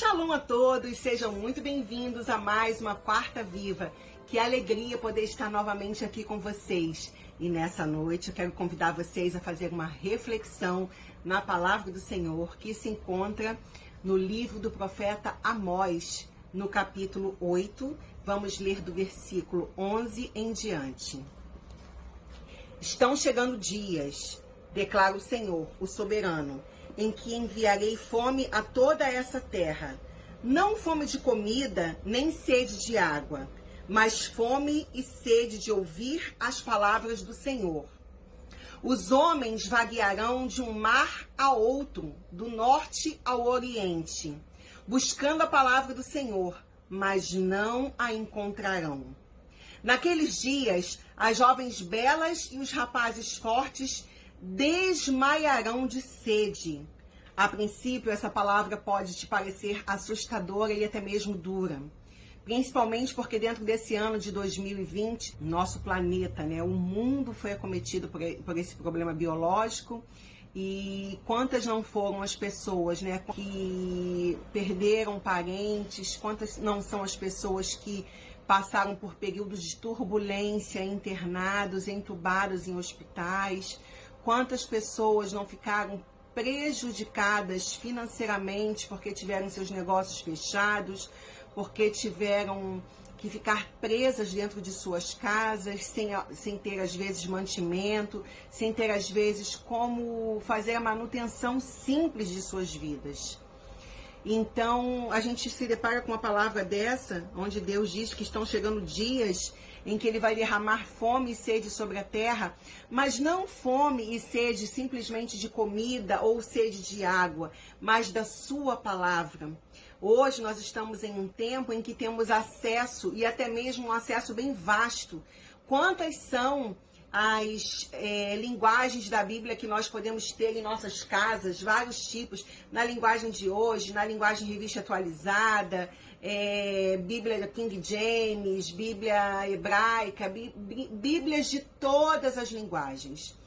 Shalom a todos, sejam muito bem-vindos a mais uma Quarta Viva. Que alegria poder estar novamente aqui com vocês. E nessa noite eu quero convidar vocês a fazer uma reflexão na palavra do Senhor que se encontra no livro do profeta Amós, no capítulo 8. Vamos ler do versículo 11 em diante. Estão chegando dias, declara o Senhor, o soberano em que enviarei fome a toda essa terra. Não fome de comida, nem sede de água, mas fome e sede de ouvir as palavras do Senhor. Os homens vaguearão de um mar a outro, do norte ao oriente, buscando a palavra do Senhor, mas não a encontrarão. Naqueles dias, as jovens belas e os rapazes fortes desmaiarão de sede. A princípio, essa palavra pode te parecer assustadora e até mesmo dura. Principalmente porque dentro desse ano de 2020, nosso planeta, né, o mundo foi acometido por, por esse problema biológico e quantas não foram as pessoas né, que perderam parentes, quantas não são as pessoas que passaram por períodos de turbulência, internados, entubados em hospitais, Quantas pessoas não ficaram prejudicadas financeiramente porque tiveram seus negócios fechados, porque tiveram que ficar presas dentro de suas casas, sem, sem ter às vezes mantimento, sem ter às vezes como fazer a manutenção simples de suas vidas. Então, a gente se depara com uma palavra dessa, onde Deus diz que estão chegando dias em que ele vai derramar fome e sede sobre a terra, mas não fome e sede simplesmente de comida ou sede de água, mas da sua palavra. Hoje nós estamos em um tempo em que temos acesso e até mesmo um acesso bem vasto. Quantas são as é, linguagens da Bíblia que nós podemos ter em nossas casas, vários tipos, na linguagem de hoje, na linguagem revista atualizada, é, Bíblia King James, Bíblia hebraica, bí, Bíblias de todas as linguagens.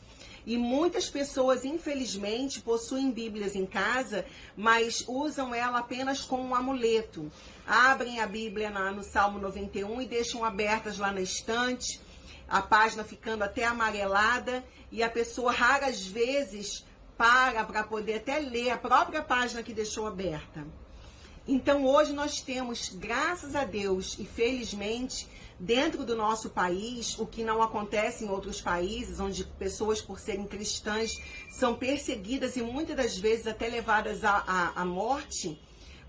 E muitas pessoas, infelizmente, possuem Bíblias em casa, mas usam ela apenas como um amuleto. Abrem a Bíblia na, no Salmo 91 e deixam abertas lá na estante a página ficando até amarelada e a pessoa raras vezes para para poder até ler a própria página que deixou aberta. Então hoje nós temos, graças a Deus e felizmente, dentro do nosso país, o que não acontece em outros países, onde pessoas, por serem cristãs, são perseguidas e muitas das vezes até levadas à, à, morte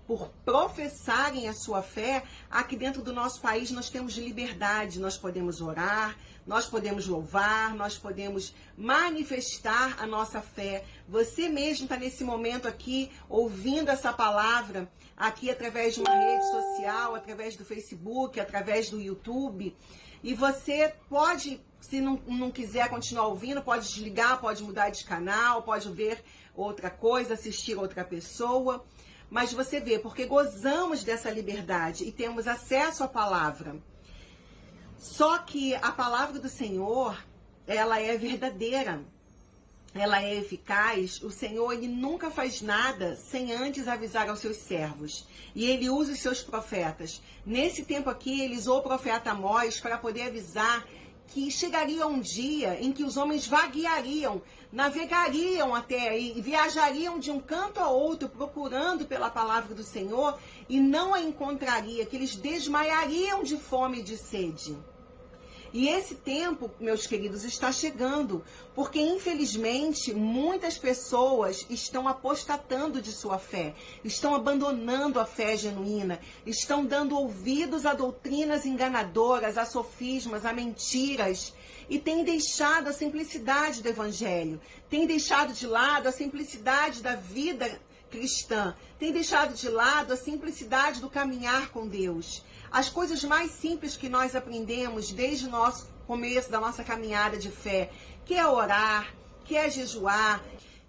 por professarem a sua fé, aqui dentro do nosso país nós temos liberdade, nós podemos orar, nós podemos louvar, nós podemos manifestar a nossa fé. Você mesmo está nesse momento aqui ouvindo essa palavra aqui através de uma rede social, através do Facebook, através do YouTube. E você pode, se não, não quiser continuar ouvindo, pode desligar, pode mudar de canal, pode ver outra coisa, assistir outra pessoa. Mas você vê, porque gozamos dessa liberdade e temos acesso à palavra. Só que a palavra do Senhor, ela é verdadeira. Ela é eficaz. O Senhor, ele nunca faz nada sem antes avisar aos seus servos. E ele usa os seus profetas. Nesse tempo aqui, ele usou o profeta Amós para poder avisar que chegaria um dia em que os homens vagueariam, navegariam até aí, viajariam de um canto a outro procurando pela palavra do Senhor e não a encontraria, que eles desmaiariam de fome e de sede. E esse tempo, meus queridos, está chegando, porque infelizmente muitas pessoas estão apostatando de sua fé, estão abandonando a fé genuína, estão dando ouvidos a doutrinas enganadoras, a sofismas, a mentiras e têm deixado a simplicidade do evangelho, têm deixado de lado a simplicidade da vida cristã, tem deixado de lado a simplicidade do caminhar com Deus. As coisas mais simples que nós aprendemos desde o nosso começo da nossa caminhada de fé, que é orar, que é jejuar,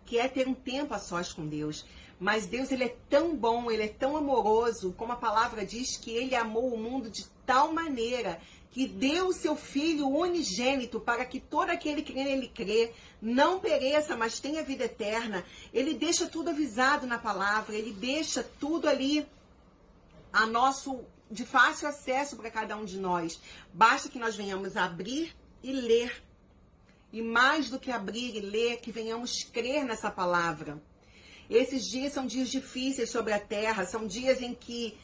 que é ter um tempo a sós com Deus. Mas Deus ele é tão bom, ele é tão amoroso, como a palavra diz que ele amou o mundo de tal maneira que deu o seu filho unigênito para que todo aquele que nele crê não pereça, mas tenha vida eterna. Ele deixa tudo avisado na palavra, ele deixa tudo ali a nosso de fácil acesso para cada um de nós. Basta que nós venhamos abrir e ler. E mais do que abrir e ler, que venhamos crer nessa palavra. Esses dias são dias difíceis sobre a terra, são dias em que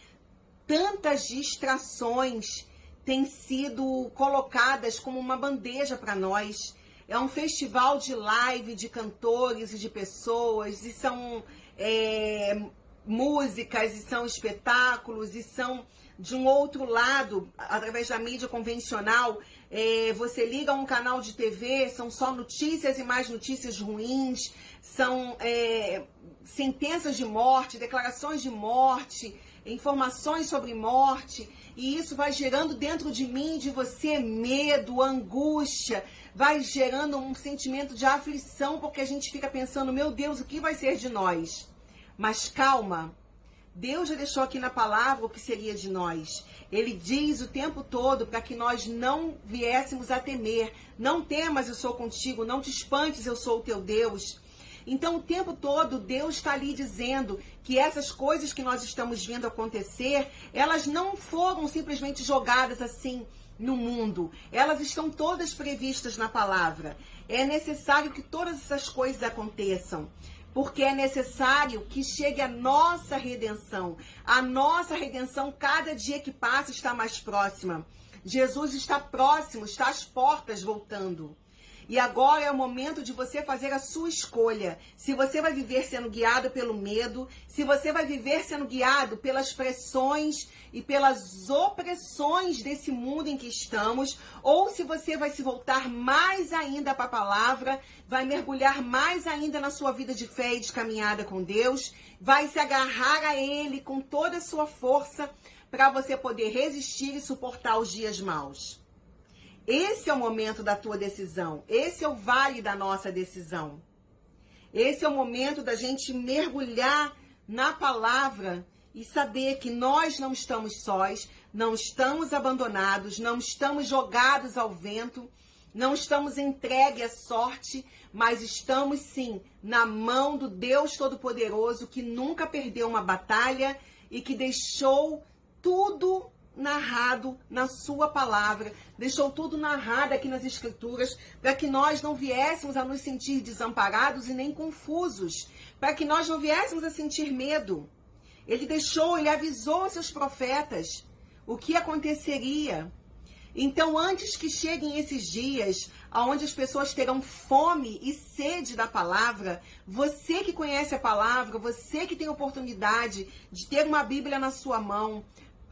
tantas distrações têm sido colocadas como uma bandeja para nós. É um festival de live de cantores e de pessoas, e são é, músicas, e são espetáculos, e são de um outro lado, através da mídia convencional, é, você liga um canal de TV, são só notícias e mais notícias ruins, são é, sentenças de morte, declarações de morte, informações sobre morte, e isso vai gerando dentro de mim, de você, medo, angústia, vai gerando um sentimento de aflição, porque a gente fica pensando, meu Deus, o que vai ser de nós? Mas calma, Deus já deixou aqui na palavra o que seria de nós. Ele diz o tempo todo para que nós não viéssemos a temer. Não temas, eu sou contigo. Não te espantes, eu sou o teu Deus. Então, o tempo todo, Deus está ali dizendo que essas coisas que nós estamos vendo acontecer, elas não foram simplesmente jogadas assim no mundo. Elas estão todas previstas na palavra. É necessário que todas essas coisas aconteçam porque é necessário que chegue a nossa redenção. A nossa redenção, cada dia que passa, está mais próxima. Jesus está próximo, está às portas voltando. E agora é o momento de você fazer a sua escolha. Se você vai viver sendo guiado pelo medo, se você vai viver sendo guiado pelas pressões e pelas opressões desse mundo em que estamos, ou se você vai se voltar mais ainda para a palavra, vai mergulhar mais ainda na sua vida de fé e de caminhada com Deus, vai se agarrar a Ele com toda a sua força para você poder resistir e suportar os dias maus. Esse é o momento da tua decisão. Esse é o vale da nossa decisão. Esse é o momento da gente mergulhar na palavra e saber que nós não estamos sós, não estamos abandonados, não estamos jogados ao vento, não estamos entregues à sorte, mas estamos sim na mão do Deus Todo-Poderoso que nunca perdeu uma batalha e que deixou tudo narrado na sua palavra, deixou tudo narrado aqui nas escrituras, para que nós não viéssemos a nos sentir desamparados e nem confusos, para que nós não viéssemos a sentir medo. Ele deixou, ele avisou seus profetas o que aconteceria. Então, antes que cheguem esses dias, onde as pessoas terão fome e sede da palavra, você que conhece a palavra, você que tem oportunidade de ter uma Bíblia na sua mão,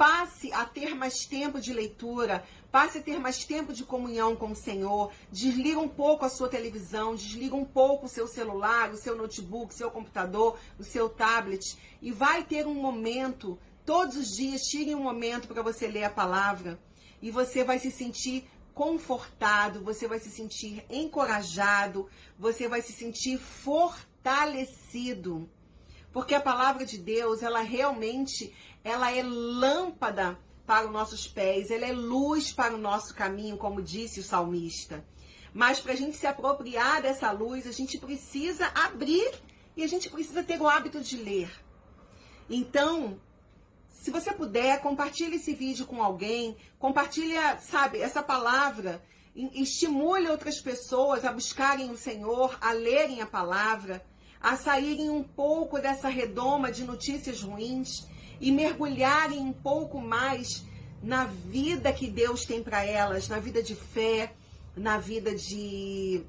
passe a ter mais tempo de leitura, passe a ter mais tempo de comunhão com o Senhor, desliga um pouco a sua televisão, desliga um pouco o seu celular, o seu notebook, o seu computador, o seu tablet. E vai ter um momento, todos os dias, tire um momento para você ler a palavra. E você vai se sentir confortado, você vai se sentir encorajado, você vai se sentir fortalecido. Porque a palavra de Deus, ela realmente, ela é lâmpada para os nossos pés, ela é luz para o nosso caminho, como disse o salmista. Mas para a gente se apropriar dessa luz, a gente precisa abrir e a gente precisa ter o hábito de ler. Então, se você puder, compartilhe esse vídeo com alguém, compartilhe, sabe, essa palavra, estimule outras pessoas a buscarem o Senhor, a lerem a palavra, a saírem um pouco dessa redoma de notícias ruins e mergulharem um pouco mais na vida que Deus tem para elas, na vida de fé, na vida de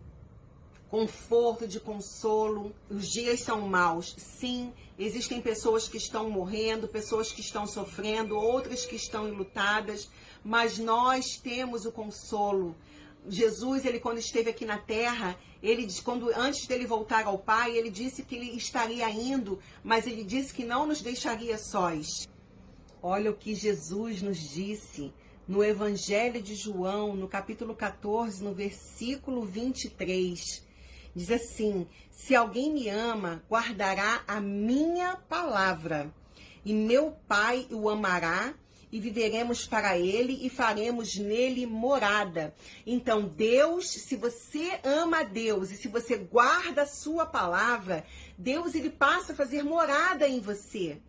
conforto, de consolo. Os dias são maus, sim. Existem pessoas que estão morrendo, pessoas que estão sofrendo, outras que estão enlutadas, mas nós temos o consolo. Jesus, ele quando esteve aqui na terra, ele quando antes dele voltar ao Pai, ele disse que ele estaria indo, mas ele disse que não nos deixaria sós. Olha o que Jesus nos disse no Evangelho de João, no capítulo 14, no versículo 23. Diz assim: Se alguém me ama, guardará a minha palavra, e meu Pai o amará, e viveremos para ele e faremos nele morada. Então, Deus, se você ama a Deus e se você guarda a sua palavra, Deus ele passa a fazer morada em você.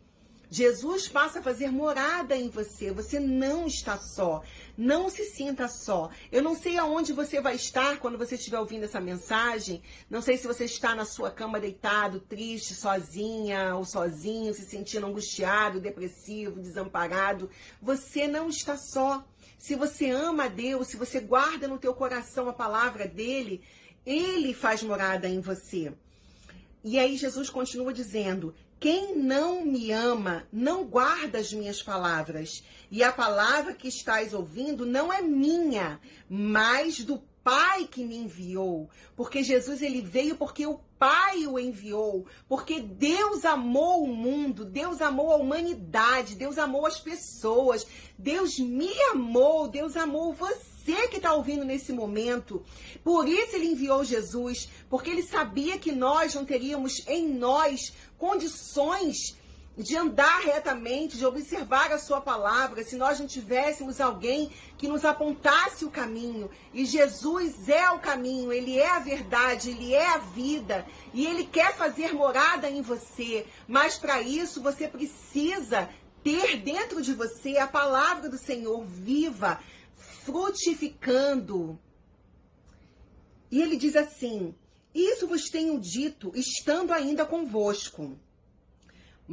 Jesus passa a fazer morada em você. Você não está só. Não se sinta só. Eu não sei aonde você vai estar quando você estiver ouvindo essa mensagem. Não sei se você está na sua cama deitado, triste, sozinha ou sozinho, se sentindo angustiado, depressivo, desamparado. Você não está só. Se você ama a Deus, se você guarda no teu coração a palavra dele, ele faz morada em você. E aí Jesus continua dizendo: quem não me ama não guarda as minhas palavras, e a palavra que estás ouvindo não é minha, mas do Pai que me enviou. Porque Jesus ele veio porque o Pai o enviou, porque Deus amou o mundo, Deus amou a humanidade, Deus amou as pessoas, Deus me amou, Deus amou você que está ouvindo nesse momento. Por isso ele enviou Jesus, porque ele sabia que nós não teríamos em nós condições de andar retamente, de observar a sua palavra, se nós não tivéssemos alguém que nos apontasse o caminho. E Jesus é o caminho, ele é a verdade, ele é a vida, e ele quer fazer morada em você. Mas para isso você precisa ter dentro de você a palavra do Senhor viva, frutificando. E ele diz assim: Isso vos tenho dito, estando ainda convosco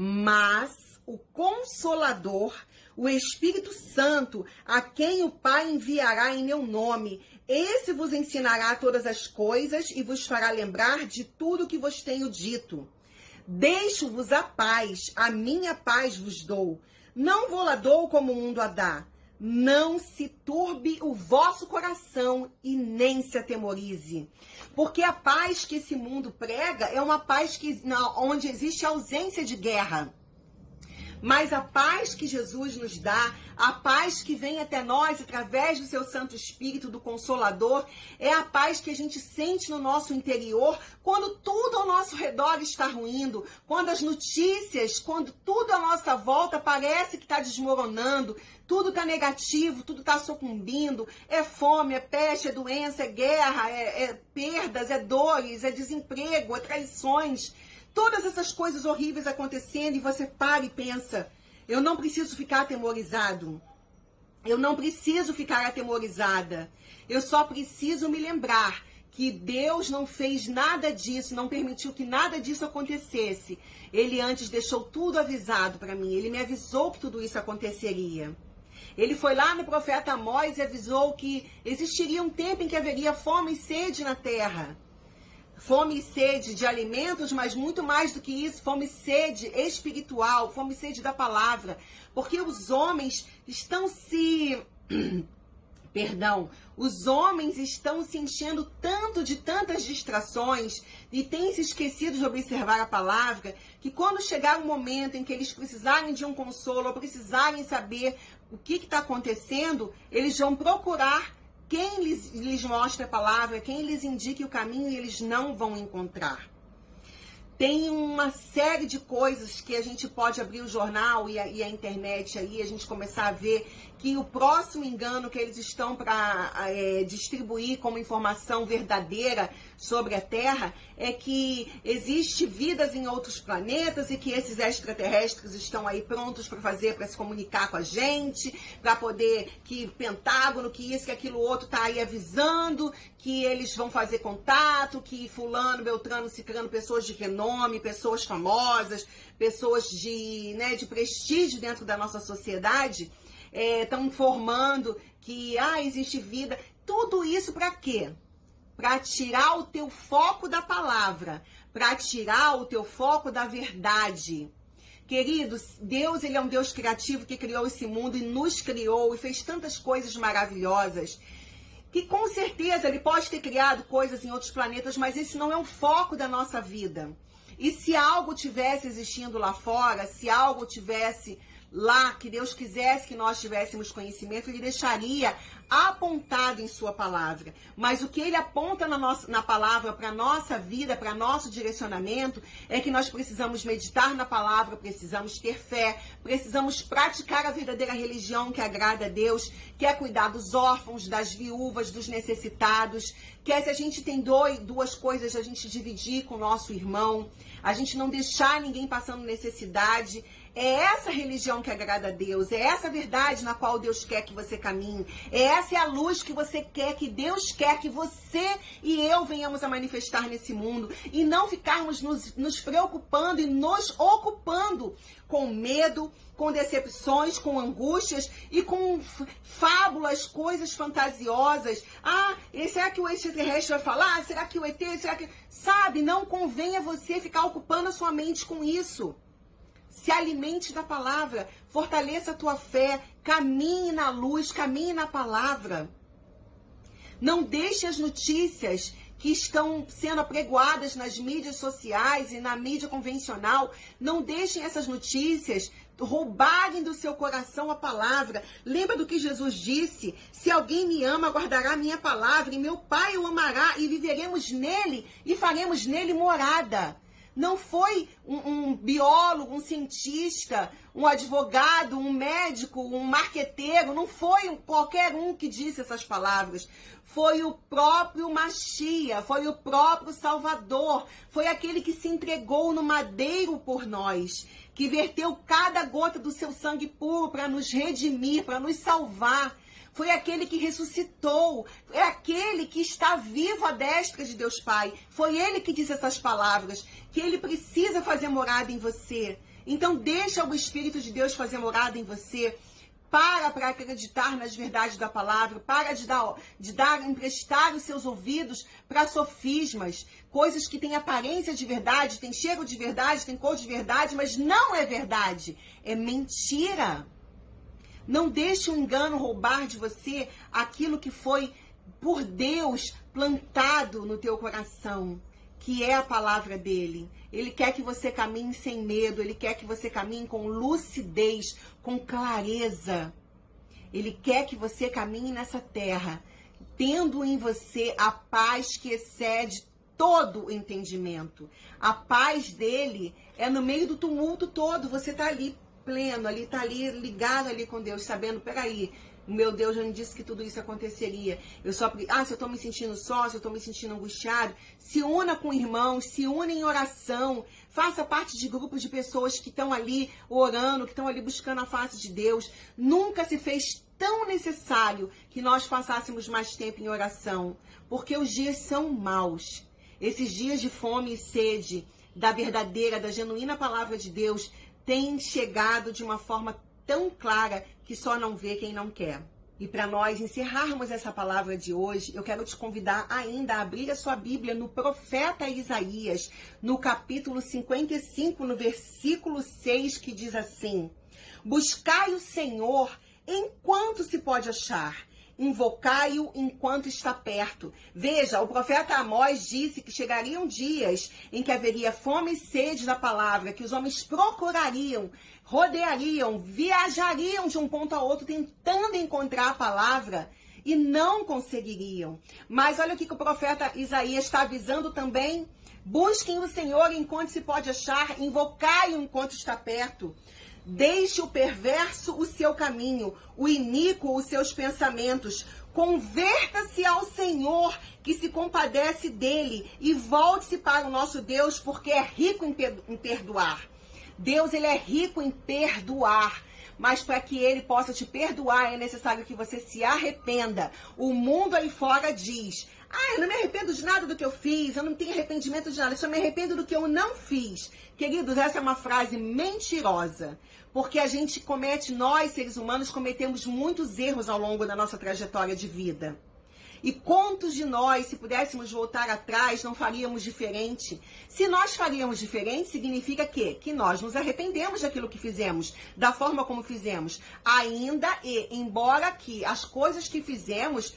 mas o Consolador, o Espírito Santo, a quem o Pai enviará em meu nome, esse vos ensinará todas as coisas e vos fará lembrar de tudo que vos tenho dito. Deixo-vos a paz, a minha paz vos dou. Não vou lá dou como o mundo a dá. Não se turbe o vosso coração e nem se atemorize. Porque a paz que esse mundo prega é uma paz que, onde existe ausência de guerra. Mas a paz que Jesus nos dá, a paz que vem até nós através do seu Santo Espírito, do Consolador, é a paz que a gente sente no nosso interior quando tudo ao nosso redor está ruindo, quando as notícias, quando tudo à nossa volta parece que está desmoronando, tudo está negativo, tudo está sucumbindo. É fome, é peste, é doença, é guerra, é, é perdas, é dores, é desemprego, é traições todas essas coisas horríveis acontecendo e você para e pensa: eu não preciso ficar atemorizado. Eu não preciso ficar atemorizada. Eu só preciso me lembrar que Deus não fez nada disso, não permitiu que nada disso acontecesse. Ele antes deixou tudo avisado para mim. Ele me avisou que tudo isso aconteceria. Ele foi lá no profeta Amós e avisou que existiria um tempo em que haveria fome e sede na terra fome e sede de alimentos, mas muito mais do que isso, fome e sede espiritual, fome e sede da palavra. Porque os homens estão se. Perdão, os homens estão se enchendo tanto de tantas distrações e têm se esquecido de observar a palavra, que quando chegar o momento em que eles precisarem de um consolo ou precisarem saber o que está acontecendo, eles vão procurar quem lhes, lhes mostra a palavra, quem lhes indique o caminho, eles não vão encontrar. Tem uma série de coisas que a gente pode abrir o jornal e a, e a internet aí, a gente começar a ver que o próximo engano que eles estão para é, distribuir como informação verdadeira sobre a Terra é que existe vidas em outros planetas e que esses extraterrestres estão aí prontos para fazer, para se comunicar com a gente, para poder que Pentágono, que isso, que aquilo outro está aí avisando que eles vão fazer contato, que fulano, beltrano, ciclano, pessoas de renome, pessoas famosas, pessoas de, né, de prestígio dentro da nossa sociedade estão é, informando que ah, existe vida. Tudo isso para quê? Para tirar o teu foco da palavra, para tirar o teu foco da verdade. Queridos, Deus ele é um Deus criativo que criou esse mundo e nos criou e fez tantas coisas maravilhosas que com certeza ele pode ter criado coisas em outros planetas, mas esse não é o foco da nossa vida. E se algo tivesse existindo lá fora, se algo tivesse lá que Deus quisesse que nós tivéssemos conhecimento, ele deixaria apontado em sua palavra. Mas o que ele aponta na, nossa, na palavra para nossa vida, para nosso direcionamento, é que nós precisamos meditar na palavra, precisamos ter fé, precisamos praticar a verdadeira religião que agrada a Deus, que é cuidar dos órfãos, das viúvas, dos necessitados, que é se a gente tem dois, duas coisas, a gente dividir com o nosso irmão, a gente não deixar ninguém passando necessidade, É essa religião que agrada a Deus, é essa verdade na qual Deus quer que você caminhe, é essa é a luz que você quer, que Deus quer que você e eu venhamos a manifestar nesse mundo e não ficarmos nos, nos preocupando e nos ocupando com medo, com decepções, com angústias e com fábulas, coisas fantasiosas. Ah, será que o extraterrestre vai falar? Será que o ET? Será que. Sabe, não convém a você ficar ocupando a sua mente com isso. Se alimente da palavra, fortaleça a tua fé, caminhe na luz, caminhe na palavra. Não deixe as notícias que estão sendo apregoadas nas mídias sociais e na mídia convencional, não deixem essas notícias roubarem do seu coração a palavra. Lembra do que Jesus disse? Se alguém me ama, guardará minha palavra, e meu Pai o amará, e viveremos nele e faremos nele morada. Não foi um, um, biólogo, um cientista, um advogado, um médico, um marqueteiro, não foi qualquer um que disse essas palavras. Foi o próprio Machia, foi o próprio Salvador, foi aquele que se entregou no madeiro por nós, que verteu cada gota do seu sangue puro para nos redimir, para nos salvar foi aquele que ressuscitou, é aquele que está vivo à destra de Deus Pai. Foi ele que disse essas palavras, que ele precisa fazer morada em você. Então deixa o Espírito de Deus fazer morada em você. Para para acreditar nas verdades da palavra, para de dar, de dar, emprestar os seus ouvidos para sofismas, coisas que têm aparência de verdade, têm cheiro de verdade, têm cor de verdade, mas não é verdade, é mentira. Não deixe o engano roubar de você aquilo que foi por Deus plantado no teu coração, que é a palavra dele. Ele quer que você caminhe sem medo, ele quer que você caminhe com lucidez, com clareza. Ele quer que você caminhe nessa terra, tendo em você a paz que excede todo o entendimento. A paz dele é no meio do tumulto todo, você está ali pleno, ali tá ali ligado ali com Deus, sabendo, peraí, meu Deus já me disse que tudo isso aconteceria. Eu só, ah, se eu estou me sentindo só, se eu estou me sentindo angustiado, se una com irmãos, se une em oração, faça parte de grupos de pessoas que estão ali orando, que estão ali buscando a face de Deus. Nunca se fez tão necessário que nós passássemos mais tempo em oração, porque os dias são maus. Esses dias de fome e sede da verdadeira, da genuína palavra de Deus tem chegado de uma forma tão clara que só não vê quem não quer. E para nós encerrarmos essa palavra de hoje, eu quero te convidar ainda a abrir a sua Bíblia no profeta Isaías, no capítulo 55, no versículo 6, que diz assim: Buscai o Senhor enquanto se pode achar invocai-o enquanto está perto. Veja, o profeta Amós disse que chegariam dias em que haveria fome e sede da palavra, que os homens procurariam, rodeariam, viajariam de um ponto a outro tentando encontrar a palavra e não conseguiriam. Mas olha o que o profeta Isaías está avisando também. Busquem o Senhor enquanto se pode achar, invocai-o enquanto está perto. Deixe o perverso o seu caminho, o iníquo os seus pensamentos. Converta-se ao Senhor, que se compadece dele, e volte-se para o nosso Deus, porque é rico em perdoar. Deus ele é rico em perdoar mas para que ele possa te perdoar é necessário que você se arrependa. O mundo aí fora diz: ah, eu não me arrependo de nada do que eu fiz, eu não tenho arrependimento de nada, eu só me arrependo do que eu não fiz. Queridos, essa é uma frase mentirosa, porque a gente comete, nós seres humanos, cometemos muitos erros ao longo da nossa trajetória de vida. E quantos de nós, se pudéssemos voltar atrás, não faríamos diferente? Se nós faríamos diferente, significa que que nós nos arrependemos daquilo que fizemos, da forma como fizemos. Ainda e, embora que as coisas que fizemos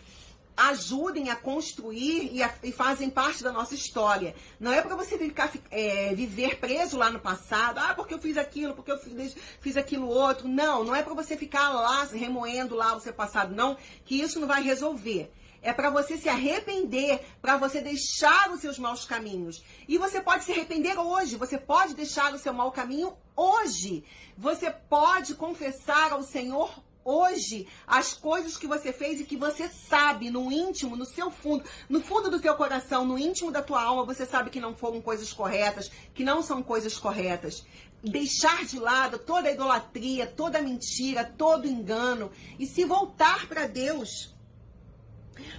ajudem a construir e, a, e, fazem parte da nossa história. Não é para você ficar, é, viver preso lá no passado, ah, porque eu fiz aquilo, porque eu fiz, fiz aquilo outro. Não, não é para você ficar lá remoendo lá o seu passado, não, que isso não vai resolver. É para você se arrepender, para você deixar os seus maus caminhos. E você pode se arrepender hoje, você pode deixar o seu mau caminho hoje. Você pode confessar ao Senhor hoje as coisas que você fez e que você sabe no íntimo, no seu fundo, no fundo do teu coração, no íntimo da tua alma, você sabe que não foram coisas corretas, que não são coisas corretas. deixar de lado toda a idolatria, toda mentira, todo engano e se voltar para Deus.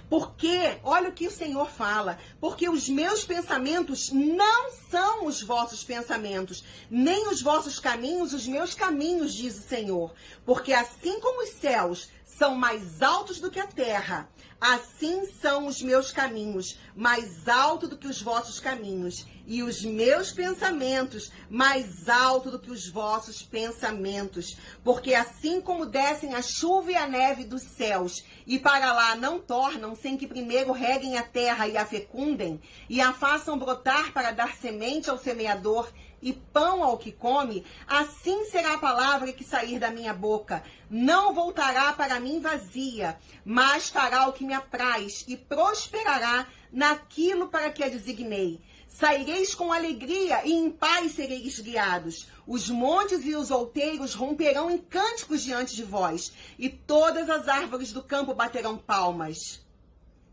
Porque, olha o que o Senhor fala, porque os meus pensamentos não são os vossos pensamentos, nem os vossos caminhos os meus caminhos, diz o Senhor. Porque assim como os céus são mais altos do que a terra, assim são os meus caminhos, mais alto do que os vossos caminhos, e os meus pensamentos mais alto do que os vossos pensamentos. Porque assim como descem a chuva e a neve dos céus, e para lá não tornam, sem que primeiro reguem a terra e a fecundem, e a façam brotar para dar semente ao semeador e pão ao que come, assim será a palavra que sair da minha boca. Não voltará para mim vazia, mas fará o que me apraz e prosperará naquilo para que a designei. Saireis com alegria e em paz sereis guiados. Os montes e os outeiros romperão em cânticos diante de vós, e todas as árvores do campo baterão palmas.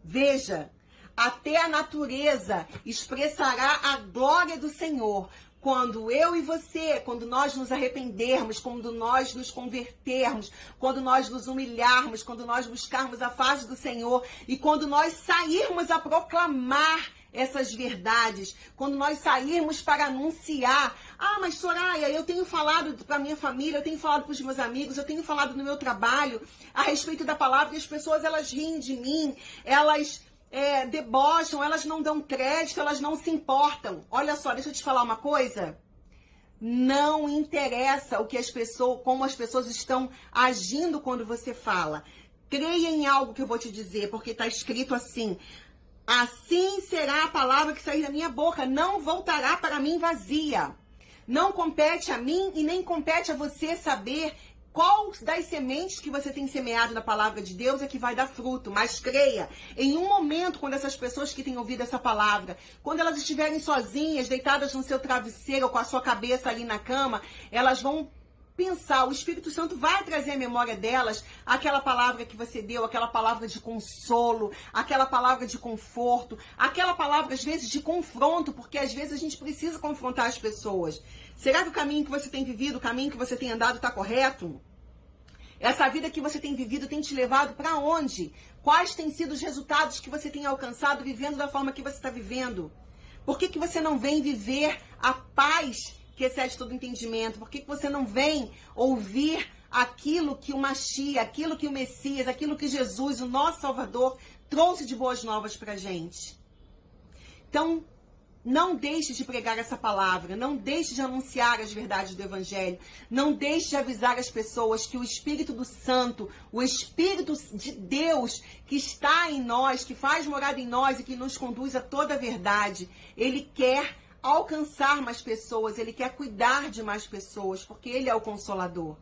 Veja, até a natureza expressará a glória do Senhor, quando eu e você, quando nós nos arrependermos, quando nós nos convertermos, quando nós nos humilharmos, quando nós buscarmos a face do Senhor e quando nós sairmos a proclamar essas verdades, quando nós sairmos para anunciar, ah, mas Soraya, eu tenho falado para minha família, eu tenho falado para os meus amigos, eu tenho falado no meu trabalho a respeito da palavra e as pessoas elas riem de mim, elas é, debocham, elas não dão crédito, elas não se importam. Olha só, deixa eu te falar uma coisa. Não interessa o que as pessoas, como as pessoas estão agindo quando você fala. Creia em algo que eu vou te dizer, porque está escrito assim: Assim será a palavra que sair da minha boca, não voltará para mim vazia. Não compete a mim e nem compete a você saber qual das sementes que você tem semeado na palavra de Deus é que vai dar fruto. Mas creia, em um momento, quando essas pessoas que têm ouvido essa palavra, quando elas estiverem sozinhas, deitadas no seu travesseiro, com a sua cabeça ali na cama, elas vão pensar, o Espírito Santo vai trazer à memória delas aquela palavra que você deu, aquela palavra de consolo, aquela palavra de conforto, aquela palavra às vezes de confronto, porque às vezes a gente precisa confrontar as pessoas. Será que o caminho que você tem vivido, o caminho que você tem andado está correto? Essa vida que você tem vivido tem te levado para onde? Quais têm sido os resultados que você tem alcançado vivendo da forma que você está vivendo? Por que, que você não vem viver a paz que excede todo entendimento? Por que, que você não vem ouvir aquilo que o Machia, aquilo que o Messias, aquilo que Jesus, o nosso Salvador, trouxe de boas novas para gente? Então, não deixe de pregar essa palavra, não deixe de anunciar as verdades do Evangelho, não deixe de avisar as pessoas que o Espírito do Santo, o Espírito de Deus que está em nós, que faz morada em nós e que nos conduz a toda a verdade, ele quer alcançar mais pessoas, ele quer cuidar de mais pessoas, porque ele é o consolador.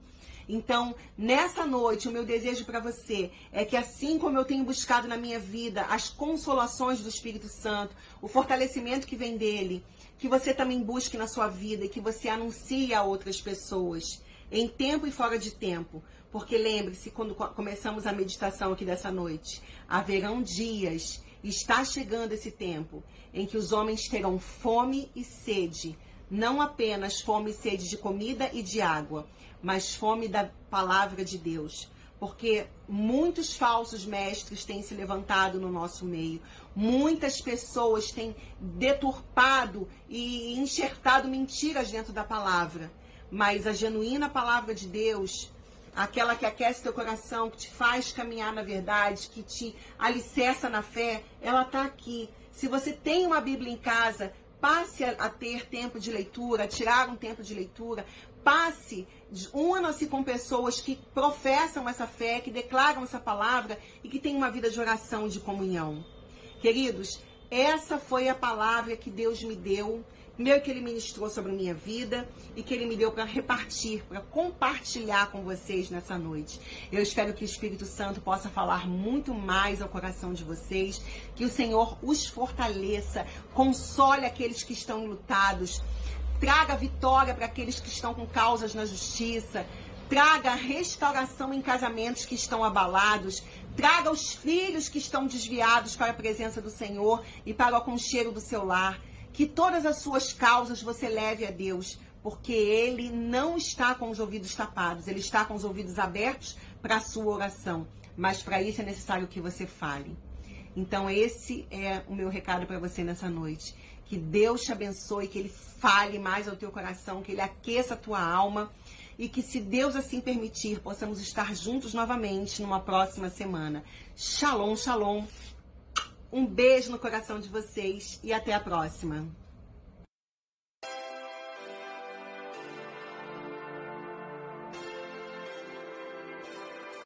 Então, nessa noite, o meu desejo para você é que, assim como eu tenho buscado na minha vida as consolações do Espírito Santo, o fortalecimento que vem dele, que você também busque na sua vida e que você anuncie a outras pessoas, em tempo e fora de tempo. Porque lembre-se, quando começamos a meditação aqui dessa noite, haverão dias Está chegando esse tempo em que os homens terão fome e sede, não apenas fome e sede de comida e de água, mas fome da palavra de Deus. Porque muitos falsos mestres têm se levantado no nosso meio, muitas pessoas têm deturpado e enxertado mentiras dentro da palavra. Mas a genuína palavra de Deus aquela que aquece teu coração, que te faz caminhar na verdade, que te alicerça na fé, ela está aqui. Se você tem uma Bíblia em casa, passe a, ter tempo de leitura, a tirar um tempo de leitura, passe, una-se com pessoas que professam essa fé, que declaram essa palavra e que têm uma vida de oração e de comunhão. Queridos, essa foi a palavra que Deus me deu meu que ele ministrou sobre minha vida e que ele me deu para repartir, para compartilhar com vocês nessa noite. Eu espero que o Espírito Santo possa falar muito mais ao coração de vocês, que o Senhor os fortaleça, console aqueles que estão lutados, traga vitória para aqueles que estão com causas na justiça, traga restauração em casamentos que estão abalados, traga os filhos que estão desviados para a presença do Senhor e para o aconchego do seu lar que todas as suas causas você leve a Deus, porque ele não está com os ouvidos tapados, ele está com os ouvidos abertos para a sua oração. Mas para isso é necessário que você fale. Então, esse é o meu recado para você nessa noite. Que Deus te abençoe, que Ele fale mais ao teu coração, que Ele aqueça a tua alma e que, se Deus assim permitir, possamos estar juntos novamente numa próxima semana. Shalom, shalom. Um beijo no coração de vocês e até a próxima.